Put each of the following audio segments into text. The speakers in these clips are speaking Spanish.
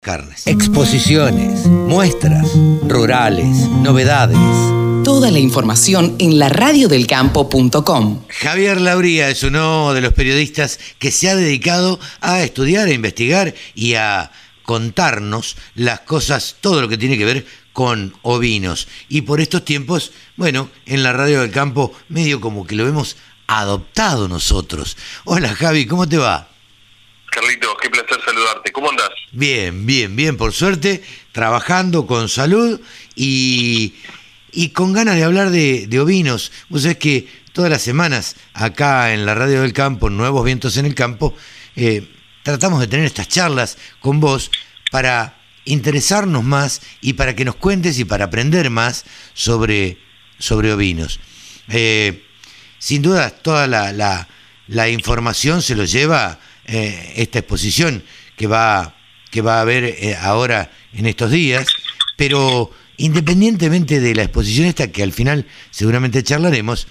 carnes. Exposiciones, muestras, rurales, novedades. Toda la información en la radiodelcampo.com. Javier Lauría es uno de los periodistas que se ha dedicado a estudiar, a investigar y a contarnos las cosas, todo lo que tiene que ver con ovinos. Y por estos tiempos, bueno, en la radio del campo, medio como que lo hemos adoptado nosotros. Hola Javi, ¿cómo te va? Carlitos, qué placer saludarte. ¿Cómo andás? Bien, bien, bien, por suerte, trabajando con salud y, y con ganas de hablar de, ovinos. Vos sabés que todas las semanas acá en la Radio del Campo, Nuevos Vientos en el Campo, eh, tratamos de tener estas charlas con vos para interesarnos más y para que nos cuentes y para aprender más sobre, sobre ovinos. Eh, sin duda, toda la, la, la información se lo lleva eh, esta exposición que va, que va a haber eh, ahora en estos días, pero independientemente de la exposición esta, que al final seguramente charlaremos,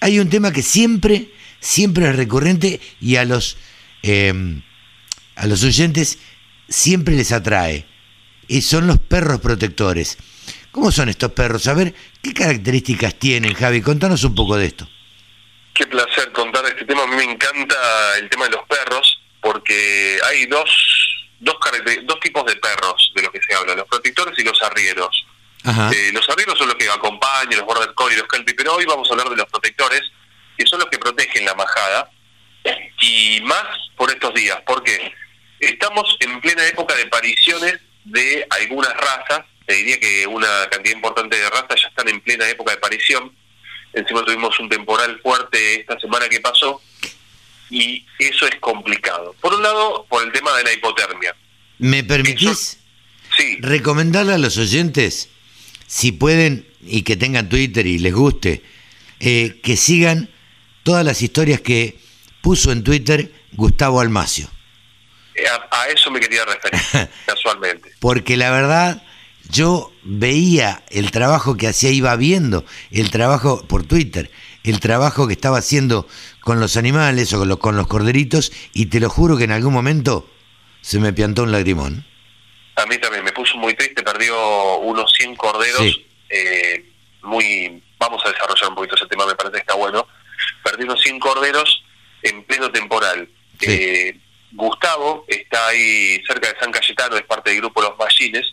hay un tema que siempre, siempre es recurrente y a los, eh, a los oyentes siempre les atrae, y son los perros protectores. ¿Cómo son estos perros? A ver, ¿qué características tienen, Javi? Contanos un poco de esto. Qué placer contar este tema. A mí me encanta el tema de los perros porque hay dos, dos, dos tipos de perros de los que se habla, los protectores y los arrieros. Eh, los arrieros son los que acompañan, los border collie, los kelpie, pero hoy vamos a hablar de los protectores, que son los que protegen la majada, y más por estos días, porque estamos en plena época de apariciones de algunas razas, te diría que una cantidad importante de razas ya están en plena época de aparición, Encima tuvimos un temporal fuerte esta semana que pasó y eso es complicado. Por un lado, por el tema de la hipotermia. ¿Me permitís sí. recomendarle a los oyentes, si pueden y que tengan Twitter y les guste, eh, que sigan todas las historias que puso en Twitter Gustavo Almacio? Eh, a, a eso me quería referir, casualmente. Porque la verdad yo veía el trabajo que hacía, iba viendo el trabajo por Twitter, el trabajo que estaba haciendo con los animales o con los, con los corderitos, y te lo juro que en algún momento se me piantó un lagrimón. A mí también me puso muy triste, perdió unos 100 corderos, eh, muy, vamos a desarrollar un poquito ese tema, me parece que está bueno, perdió unos 100 corderos en pleno temporal. Eh, Gustavo está ahí cerca de San Cayetano, es parte del grupo Los Ballines,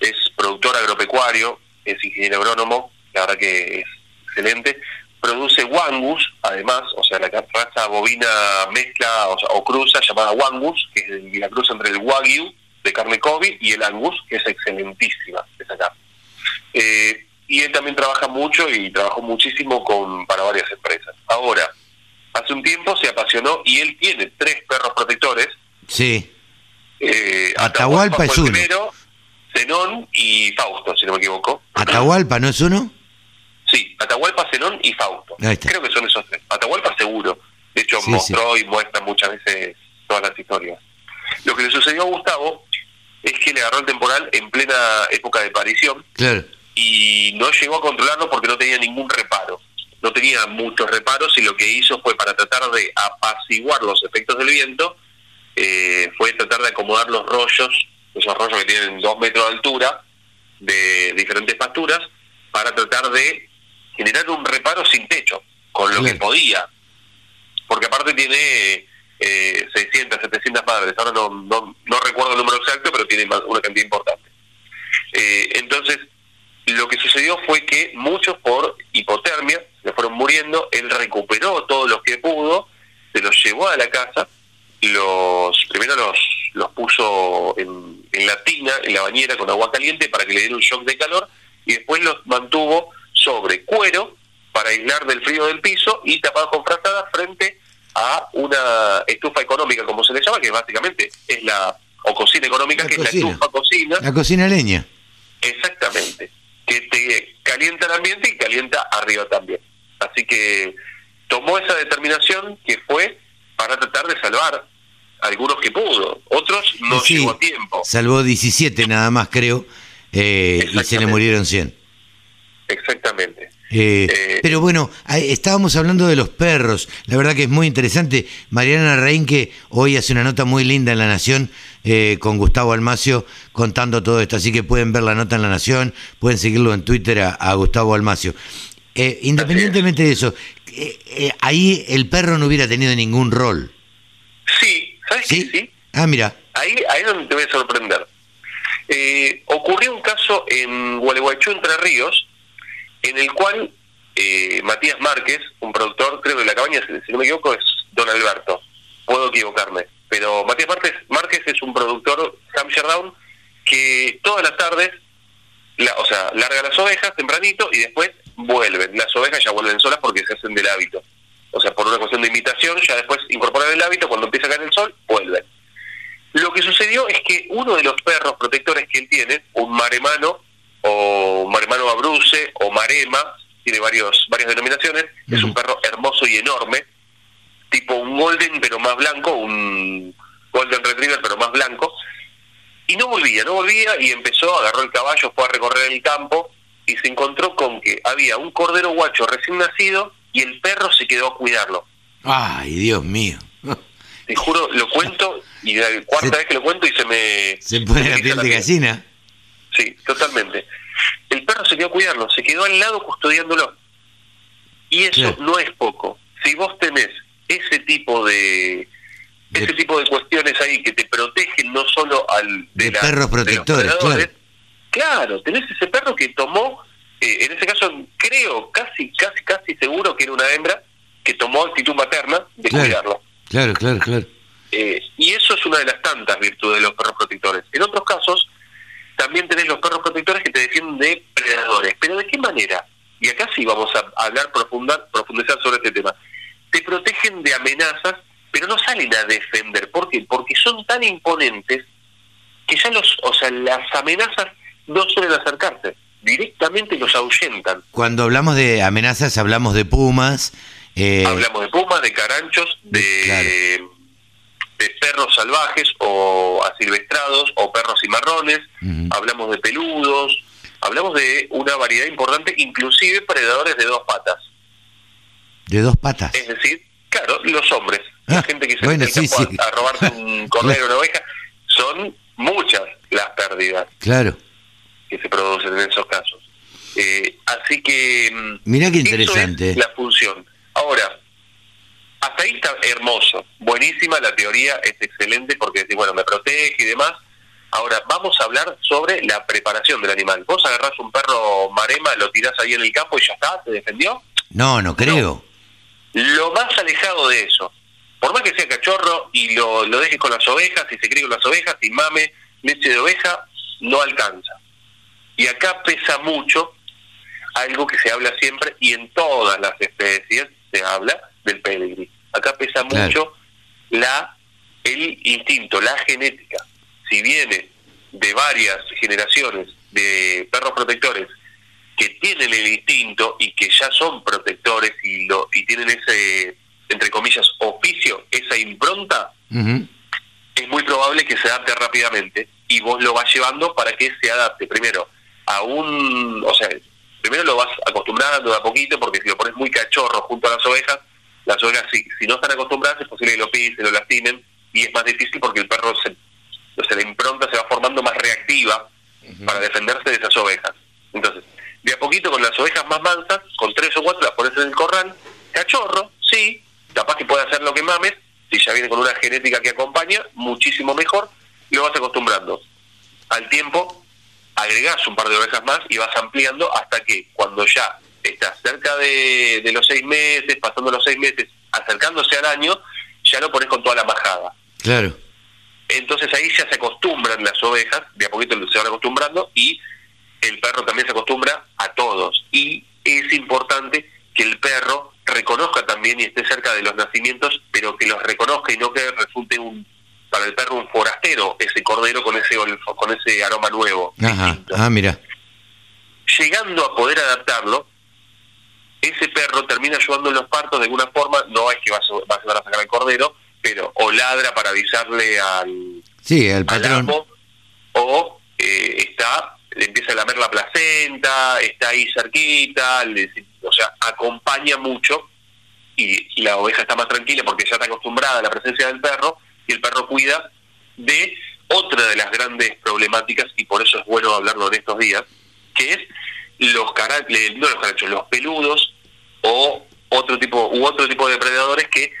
es productor agropecuario, es ingeniero agrónomo, la verdad que es excelente. Produce Wangus, además, o sea, la raza bovina mezcla o, cruza llamada Wangus, que es la cruza entre el Wagyu de carne Kobe y el Angus, que es excelentísima esa carne. Eh, y él también trabaja mucho y trabajó muchísimo con para varias empresas. Ahora, hace un tiempo se apasionó y él tiene tres perros protectores. Sí. Eh, Atahualpa, es uno. Primero, Zenón y Fausto, si no me equivoco. ¿Atahualpa no es uno? Sí, Atahualpa, Zenón y Fausto. Creo que son esos tres. Atahualpa seguro. De hecho, mostró y muestra muchas veces todas las historias. Lo que le sucedió a Gustavo es que le agarró el temporal en plena época de aparición claro. y no llegó a controlarlo porque no tenía ningún reparo. No tenía muchos reparos y lo que hizo fue para tratar de apaciguar los efectos del viento, eh, fue tratar de acomodar los rollos esos rollos que tienen dos metros de altura, de diferentes pasturas, para tratar de generar un reparo sin techo, con lo que podía. Porque aparte tiene eh, 600, 700 madres, ahora no, no, no, recuerdo el número exacto, pero tiene una cantidad importante. Eh, entonces, lo que sucedió fue que muchos por hipotermia le fueron muriendo, él recuperó todos los que pudo, se los llevó a la casa, los primero los, los puso en, en la tina, en la bañera con agua caliente para que le diera un shock de calor y después los mantuvo sobre cuero para aislar del frío del piso y tapados con frazadas frente a una estufa económica, como se le llama, que básicamente es la, o cocina económica, que es la estufa cocina. La cocina leña. Exactamente, que te calienta el ambiente y calienta arriba también. Así que tomó esa determinación que fue para tratar de salvar algunos que pudo, otros no llegó a tiempo. Salvó 17 nada más, creo, eh, y se le murieron 100. Exactamente. Eh, Eh, pero bueno, estábamos hablando de los perros. La verdad que es muy interesante. Mariana Reinque hoy hace una nota muy linda en La Nación eh, con Gustavo Almacio contando todo esto. Así que pueden ver la nota en La Nación, pueden seguirlo en Twitter a, a Gustavo Almacio. Eh, independientemente de eso, ahí el perro no hubiera tenido ningún rol. Sí, ¿sabes ¿Sí? Sí. Ah, mira. Ahí, ahí es donde te voy a sorprender. Eh, ocurrió un caso en Gualeguaychú, Entre Ríos, en el cual eh, Matías Márquez, un productor, creo de la cabaña, si, no me equivoco, es Don Alberto. Puedo equivocarme. Pero Matías Márquez, Márquez es un productor Hampshire Down que todas las tardes, la- o sea, larga las ovejas tempranito y después vuelven. Las ovejas ya vuelven solas porque se hacen del hábito. O sea, por una cuestión de imitación, ya después incorporan el hábito, cuando empieza a caer el sol, vuelven. Lo que sucedió es que uno de los perros protectores que él tiene, un maremano, o maremano abruse, o marema, tiene varios, varias denominaciones, es un perro hermoso y enorme, tipo un golden pero más blanco, un golden retriever pero más blanco, y no volvía, no volvía, y empezó, agarró el caballo, fue a recorrer el campo, y se encontró con que había un cordero guacho recién nacido, y el perro se quedó a cuidarlo. Ay, Dios mío. Te juro, lo cuento y la cuarta Se- vez que lo cuento y se me... Se pone la piel de gallina. Sí, totalmente. El perro se quedó a cuidarlo, se quedó al lado custodiándolo. Y eso no es poco. Si vos tenés ese tipo de De- ese tipo de cuestiones ahí que te protegen no solo al De la- perros protectores, claro, tenés ese perro que tomó, eh, en ese caso creo, casi, casi, casi seguro que era una hembra que tomó actitud materna de Claro. cuidarlo. Claro, claro, claro. Eh, y eso es una de las tantas virtudes de los perros protectores. En otros casos, también tenés los perros protectores que te defienden de predadores. ¿Pero de qué manera? Y acá sí vamos a hablar, profundar, profundizar sobre este tema. Te protegen de amenazas, pero no salen a defender. ¿Por qué? Porque son tan imponentes que ya los, o sea, las amenazas no suelen acercarse. Directamente los ahuyentan. Cuando hablamos de amenazas, hablamos de pumas. eh, Hablamos de pumas, de caranchos, de, Claro. Salvajes o asilvestrados o perros cimarrones, Ujú. hablamos de peludos, hablamos de una variedad importante, inclusive predadores de dos patas. de dos patas. Es decir, claro, los hombres, la Ah, gente que se bueno, sí, sí. a, a robarse un cordero o una oveja, son muchas las pérdidas Claro. que se producen en esos casos. Eh, así que... mm, Mirá qué eso interesante. es la función. Ahora, hasta ahí está hermoso, buenísima la teoría, es excelente porque bueno, me protege y demás. Ahora, vamos a hablar sobre la preparación del animal. Vos agarrás un perro marema, lo tirás ahí en el campo y ya está, ¿se defendió? No, no creo. Lo más alejado de eso, por más que sea cachorro y lo, lo dejes con las ovejas, y se críe con las ovejas y mame leche de oveja, no alcanza. Y acá pesa mucho algo que se habla siempre y en todas las especies se habla del pedigrí. Acá pesa Claro. mucho la el instinto, la genética. Si viene de varias generaciones de perros protectores que tienen el instinto y que ya son protectores y lo y tienen ese entre comillas oficio, esa impronta, es muy probable que se adapte rápidamente y vos lo vas llevando para que se adapte primero a un, o sea, primero lo vas acostumbrando de a poquito porque si lo pones muy cachorro junto a las ovejas, las ovejas si, si no están acostumbradas es posible que lo pisen, lo lastimen y es más difícil porque el perro se, o sea, la impronta se va formando más reactiva para defenderse de esas ovejas. Entonces, de a poquito con las ovejas más mansas, con tres o cuatro las pones en el corral, cachorro, sí, capaz que puede hacer lo que mames, si ya viene con una genética que acompaña, muchísimo mejor, y lo vas acostumbrando. Al tiempo, agregás un par de ovejas más y vas ampliando hasta que cuando ya estás cerca de, de los seis meses, pasando los seis meses, acercándose al año, ya lo pones con toda la majada. Claro. Entonces ahí ya se acostumbran las ovejas, de a poquito se van acostumbrando y el perro también se acostumbra a todos. Y es importante que el perro reconozca también y esté cerca de los nacimientos, pero que los reconozca y no que resulte un para el perro un forastero ese cordero con ese con ese aroma nuevo. Ajá. distinto. Ah, mira. Llegando a poder adaptarlo, ese perro termina ayudando en los partos de alguna forma, no es que va a, va a sacar al cordero, pero o ladra para avisarle al, Sí, el al patrón. amo, o eh, está, le empieza a lamer la placenta, está ahí cerquita, le- sea, acompaña mucho y la oveja está más tranquila porque ya está acostumbrada a la presencia del perro y el perro cuida de otra de las grandes problemáticas y por eso es bueno hablarlo en estos días, que es los carachos, no los carachos, los peludos o otro tipo u otro tipo de depredadores que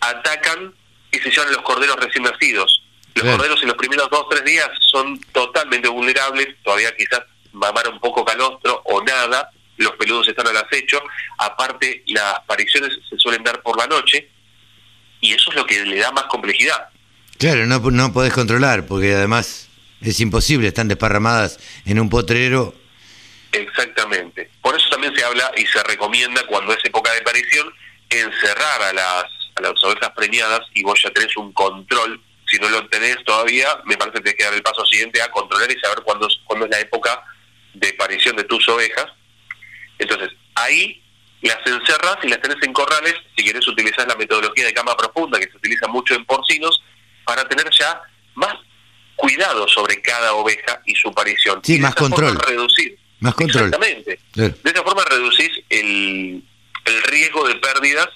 atacan y se llaman los corderos recién nacidos. Los corderos en los primeros dos o tres días son totalmente vulnerables, todavía quizás mamar un poco calostro o nada, los peludos están al acecho, aparte las apariciones se suelen dar por la noche y eso es lo que le da más complejidad. Claro, no, no podés controlar porque además es imposible, están desparramadas en un potrero. Exactamente. Por eso también se habla y se recomienda cuando es época de aparición encerrar a las, a las ovejas preñadas y vos ya tenés un control. Si no lo tenés todavía, me parece que tenés que dar el paso siguiente a controlar y saber cuándo, cuándo es la época de aparición de tus ovejas. Entonces, ahí las encerras y las tenés en corrales, si querés utilizar la metodología de cama profunda que se utiliza mucho en porcinos, para tener ya más cuidado sobre cada oveja y su aparición. Sí, más control. Reducir. Más control. Exactamente. De esa forma reducís el, el riesgo de pérdidas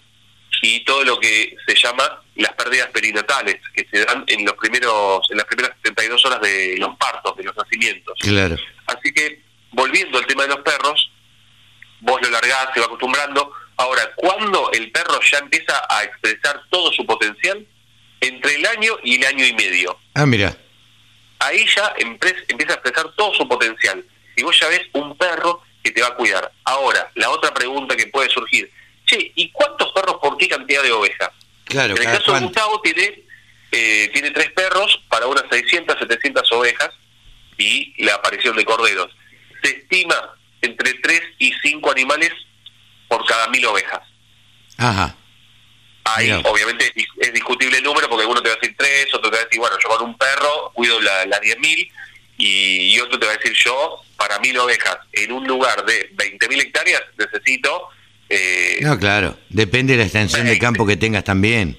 y todo lo que se llama las pérdidas perinatales que se dan en los primeros en las primeras 72 horas de los partos, de los nacimientos. Claro. Así que volviendo al tema de los perros, vos lo largás, se va acostumbrando. Ahora, cuando el perro ya empieza a expresar todo su potencial, entre el año y el año y medio. Ah, mira. Ahí ya empieza a expresar todo su potencial. Y vos ya ves un perro que te va a cuidar. Ahora, la otra pregunta que puede surgir, che, ¿y cuántos perros por qué cantidad de ovejas? Claro, en el caso de Gustavo tiene, eh, tiene tres perros para unas 600, 700 ovejas y la aparición de corderos. Se estima entre 3 y 5 animales por cada mil ovejas. Ajá. Ahí obviamente es discutible el número porque uno te va a decir tres, otro te va a decir, bueno, yo con un perro cuido las la 10.000 y, y otro te va a decir yo, para mil ovejas, en un lugar de 20.000 hectáreas necesito... Eh, no, claro, depende de la extensión de campo que tengas también.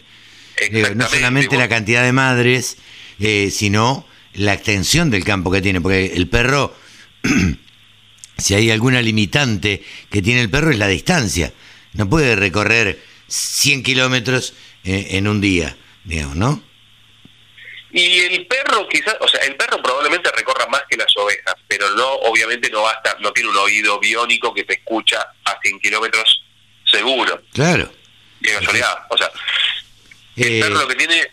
no solamente la cantidad de madres, eh, sino la extensión del campo que tiene, porque el perro, si hay alguna limitante que tiene el perro es la distancia. No puede recorrer 100 kilómetros eh, en un día, digamos, ¿no? Y el perro quizás, o sea, el perro probablemente recorra más que las ovejas, pero no, obviamente no va a estar, no tiene un oído biónico que te escucha a 100 kilómetros seguro. Claro. De casualidad, o sea, el eh, perro lo que tiene...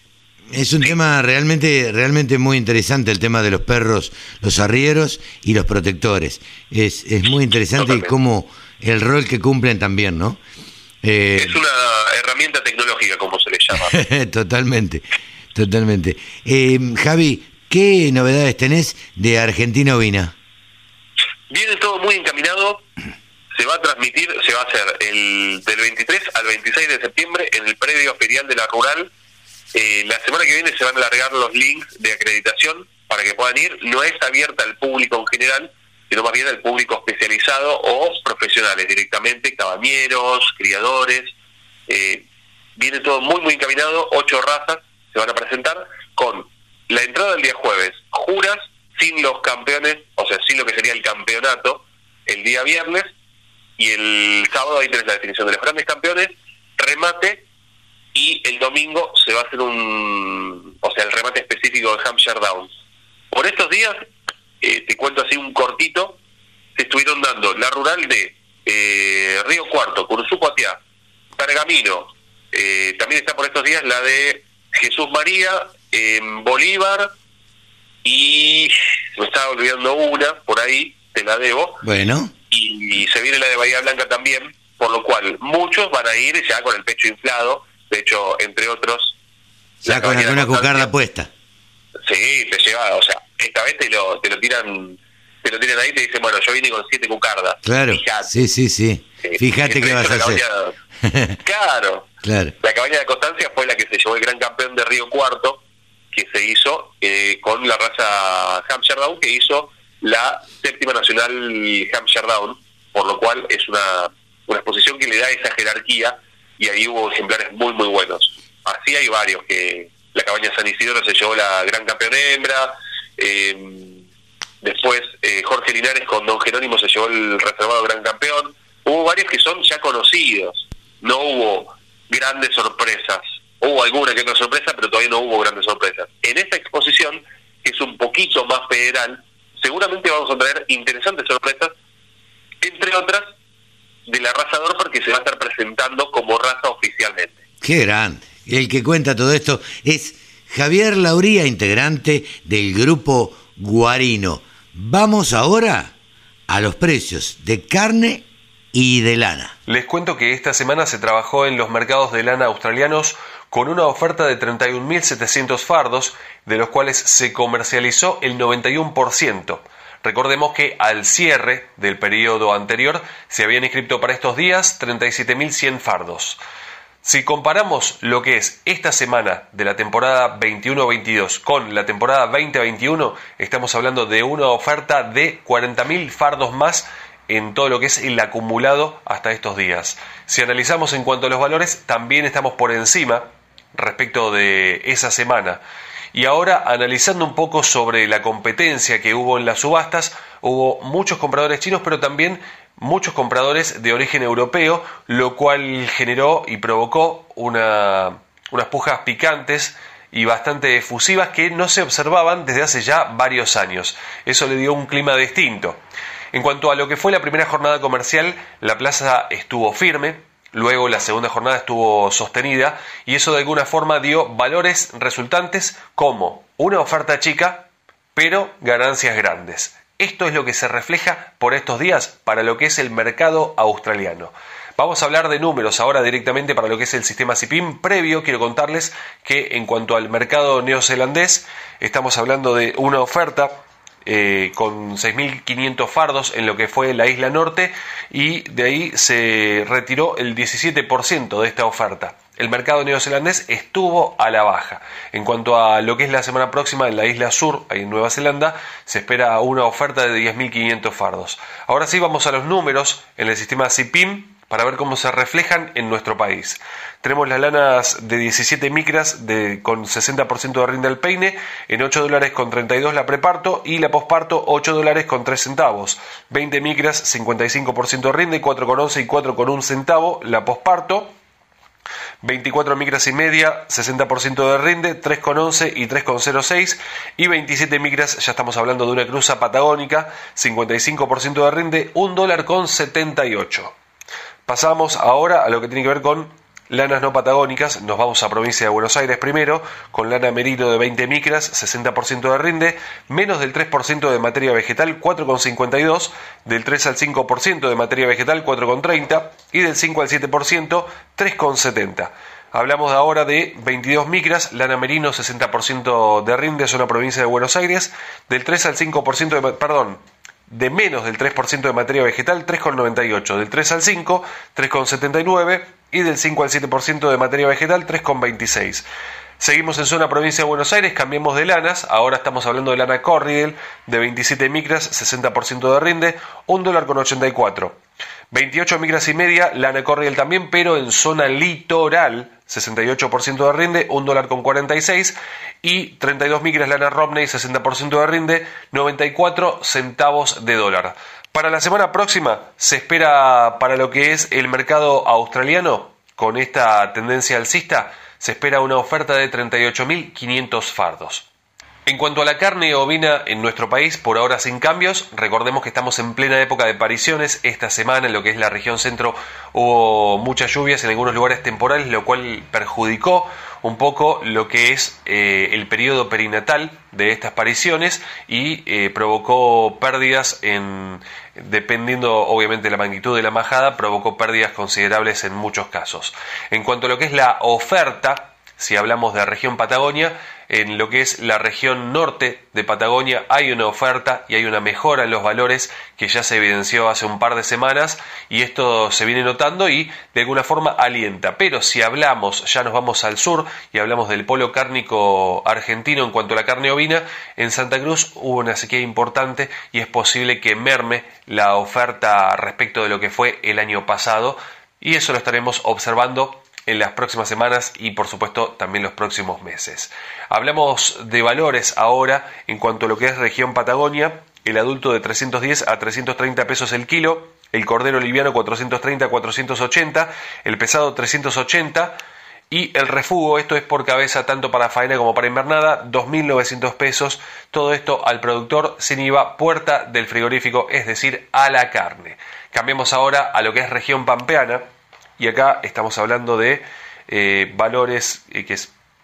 Es un tema realmente, realmente muy interesante el tema de los perros, los arrieros y los protectores. Es, es muy interesante y cómo el rol que cumplen también, ¿no? Eh, es una herramienta tecnológica, como se le llama. totalmente, totalmente. Eh, Javi, ¿qué novedades tenés de Argentina Ovina? Viene todo muy encaminado. Se va a transmitir, se va a hacer el del 23 al 26 de septiembre en el predio ferial de la Rural. Eh, la semana que viene se van a alargar los links de acreditación para que puedan ir. No es abierta al público en general, sino más bien al público especializado o profesionales directamente, cabañeros, criadores. Eh, viene todo muy, muy encaminado, ocho razas se van a presentar con la entrada del día jueves, juras sin los campeones, o sea, sin lo que sería el campeonato, el día viernes, y el sábado ahí tenés la definición de los grandes campeones, remate, y el domingo se va a hacer un, o sea, el remate específico de Hampshire Downs. Por estos días eh, te cuento así un cortito, se estuvieron dando la rural de eh, Río Cuarto, Curuzú Cuatiá, Pergamino, eh, también está por estos días la de Jesús María, en Bolívar, y me estaba olvidando una, por ahí, te la debo. Bueno. Y, se viene la de Bahía Blanca también, por lo cual muchos van a ir ya con el pecho inflado, de hecho, entre otros... Ya con alguna cucarda puesta. Sí, te lleva, o sea, esta vez te lo, te lo tiran te lo tiran ahí y te dicen, bueno, yo vine con siete cucardas. Claro, sí, sí, sí. Fíjate qué vas a hacer. claro. La cabaña de Constancia fue la que se llevó el gran campeón de Río Cuarto, que se hizo eh, con la raza Hampshire Down, que hizo la séptima nacional Hampshire Down, por lo cual es una, una exposición que le da esa jerarquía y ahí hubo ejemplares muy, muy buenos. Así hay varios que la cabaña San Isidro se llevó la gran campeón hembra, eh, después eh, Jorge Linares con Don Jerónimo se llevó el reservado gran campeón. Hubo varios que son ya conocidos. No hubo grandes sorpresas. Hubo alguna que otra sorpresa, pero todavía no hubo grandes sorpresas. En esta exposición, que es un poquito más federal, seguramente vamos a traer interesantes sorpresas, entre otras de la raza Dorper que se va a estar presentando como raza oficialmente. Qué grande. El que cuenta todo esto es Javier Lauría, integrante del grupo Guarino. Vamos ahora a los precios de carne y de lana. Les cuento que esta semana se trabajó en los mercados de lana australianos con una oferta de 31.700 fardos, de los cuales se comercializó el 91%. Recordemos que al cierre del periodo anterior se habían inscrito para estos días 37.100 fardos. Si comparamos lo que es esta semana de la temporada 21-22 con la temporada 2021, estamos hablando de una oferta de 40.000 fardos más en todo lo que es el acumulado hasta estos días. Si analizamos en cuanto a los valores, también estamos por encima respecto de esa semana. Y ahora, analizando un poco sobre la competencia que hubo en las subastas, hubo muchos compradores chinos, pero también muchos compradores de origen europeo, lo cual generó y provocó una, unas pujas picantes y bastante efusivas que no se observaban desde hace ya varios años. Eso le dio un clima distinto. En cuanto a lo que fue la primera jornada comercial, la plaza estuvo firme, luego la segunda jornada estuvo sostenida y eso de alguna forma dio valores resultantes como una oferta chica, pero ganancias grandes. Esto es lo que se refleja por estos días para lo que es el mercado australiano. Vamos a hablar de números ahora directamente para lo que es el sistema CIPIM. Previo, quiero contarles que en cuanto al mercado neozelandés, estamos hablando de una oferta eh, con 6.500 fardos en lo que fue la isla norte y de ahí se retiró el 17% de esta oferta. El mercado neozelandés estuvo a la baja. En cuanto a lo que es la semana próxima en la isla sur, ahí en Nueva Zelanda, se espera una oferta de 10.500 fardos. Ahora sí vamos a los números en el sistema CIPIM para ver cómo se reflejan en nuestro país. Tenemos las lanas de 17 micras con 60% de rinde al peine, en 8 dólares con 32 la preparto y la posparto 8 dólares con 3 centavos. 20 micras 55% de rinde, 4,11 y 4,1 centavo la posparto. 24 micras y media, 60% de rinde, 3,11 y 3,06 y 27 micras, ya estamos hablando de una cruza patagónica, 55% de rinde, 1 dólar con 78. Pasamos ahora a lo que tiene que ver con lanas no patagónicas. Nos vamos a provincia de Buenos Aires primero, con lana merino de 20 micras, 60% de rinde, menos del 3% de materia vegetal, 4,52, del 3 al 5% de materia vegetal, 4,30 y del 5 al 7%, 3,70. Hablamos ahora de 22 micras, lana merino 60% de rinde, zona provincia de Buenos Aires, del 3 al 5% de, perdón, de menos del 3% de materia vegetal, 3,98, del 3 al 5, 3,79 y del 5 al 7% de materia vegetal, 3,26. Seguimos en zona provincia de Buenos Aires, cambiemos de lanas, ahora estamos hablando de lana Corriel de 27 micras, 60% de rinde, 1 dólar con 84. 28 micras y media, lana Corriel también, pero en zona litoral, 68% de rinde, 1 dólar con 46 y 32 micras lana Romney, 60% de rinde, 94 centavos de dólar. Para la semana próxima se espera para lo que es el mercado australiano, con esta tendencia alcista, se espera una oferta de 38.500 fardos. En cuanto a la carne ovina en nuestro país, por ahora sin cambios, recordemos que estamos en plena época de apariciones. Esta semana en lo que es la región centro hubo muchas lluvias en algunos lugares temporales, lo cual perjudicó un poco lo que es eh, el periodo perinatal de estas apariciones y eh, provocó pérdidas en, dependiendo obviamente de la magnitud de la majada, provocó pérdidas considerables en muchos casos. En cuanto a lo que es la oferta, si hablamos de región Patagonia, en lo que es la región norte de Patagonia hay una oferta y hay una mejora en los valores que ya se evidenció hace un par de semanas y esto se viene notando y de alguna forma alienta. Pero si hablamos, ya nos vamos al sur y hablamos del polo cárnico argentino en cuanto a la carne ovina, en Santa Cruz hubo una sequía importante y es posible que merme la oferta respecto de lo que fue el año pasado y eso lo estaremos observando en las próximas semanas y por supuesto también los próximos meses. Hablamos de valores ahora en cuanto a lo que es región Patagonia, el adulto de 310 a 330 pesos el kilo, el cordero liviano 430 a 480, el pesado 380 y el refugo, esto es por cabeza tanto para faena como para invernada, 2.900 pesos, todo esto al productor sin IVA, puerta del frigorífico, es decir, a la carne. Cambiamos ahora a lo que es región pampeana y acá estamos hablando de eh, valores eh, que,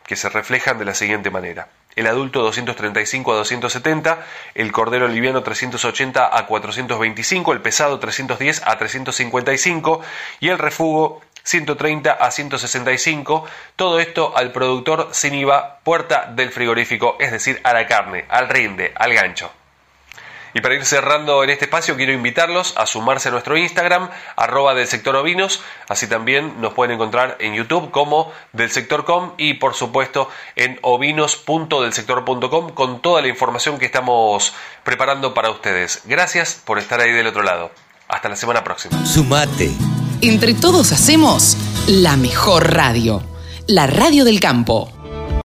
que se reflejan de la siguiente manera el adulto 235 a 270, el cordero liviano 380 a 425, el pesado 310 a 355 y el refugo 130 a 165, todo esto al productor sin IVA, puerta del frigorífico, es decir, a la carne, al rinde, al gancho. Y para ir cerrando en este espacio, quiero invitarlos a sumarse a nuestro Instagram, arroba del sector ovinos. Así también nos pueden encontrar en YouTube como del sector.com y por supuesto en ovinos.delsector.com con toda la información que estamos preparando para ustedes. Gracias por estar ahí del otro lado. Hasta la semana próxima. Sumate. Entre todos hacemos la mejor radio, la radio del campo.